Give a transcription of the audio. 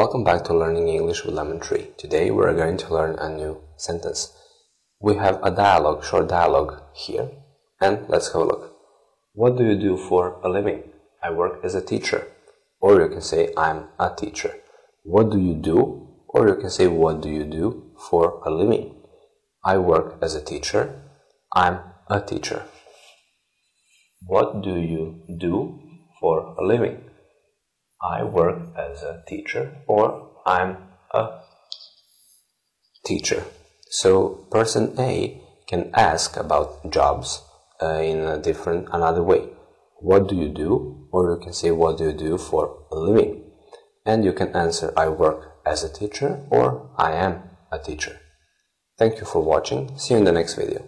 back to Learning English with Lemon Tree. Today we are going to learn a new sentence. We have a dialogue, short dialogue here, and let's have a look. What do you do for a living? I work as a teacher. Or you can say I'm a teacher. What do you do? Or you can say what do you do for a living? I work as a teacher. I'm a teacher. What do you do for a living? I work as a teacher or I'm a teacher. So person A can ask about jobs uh, in a different another way. What do you do? Or you can say what do you do for a living? And you can answer I work as a teacher or I am a teacher. Thank you for watching. See you in the next video.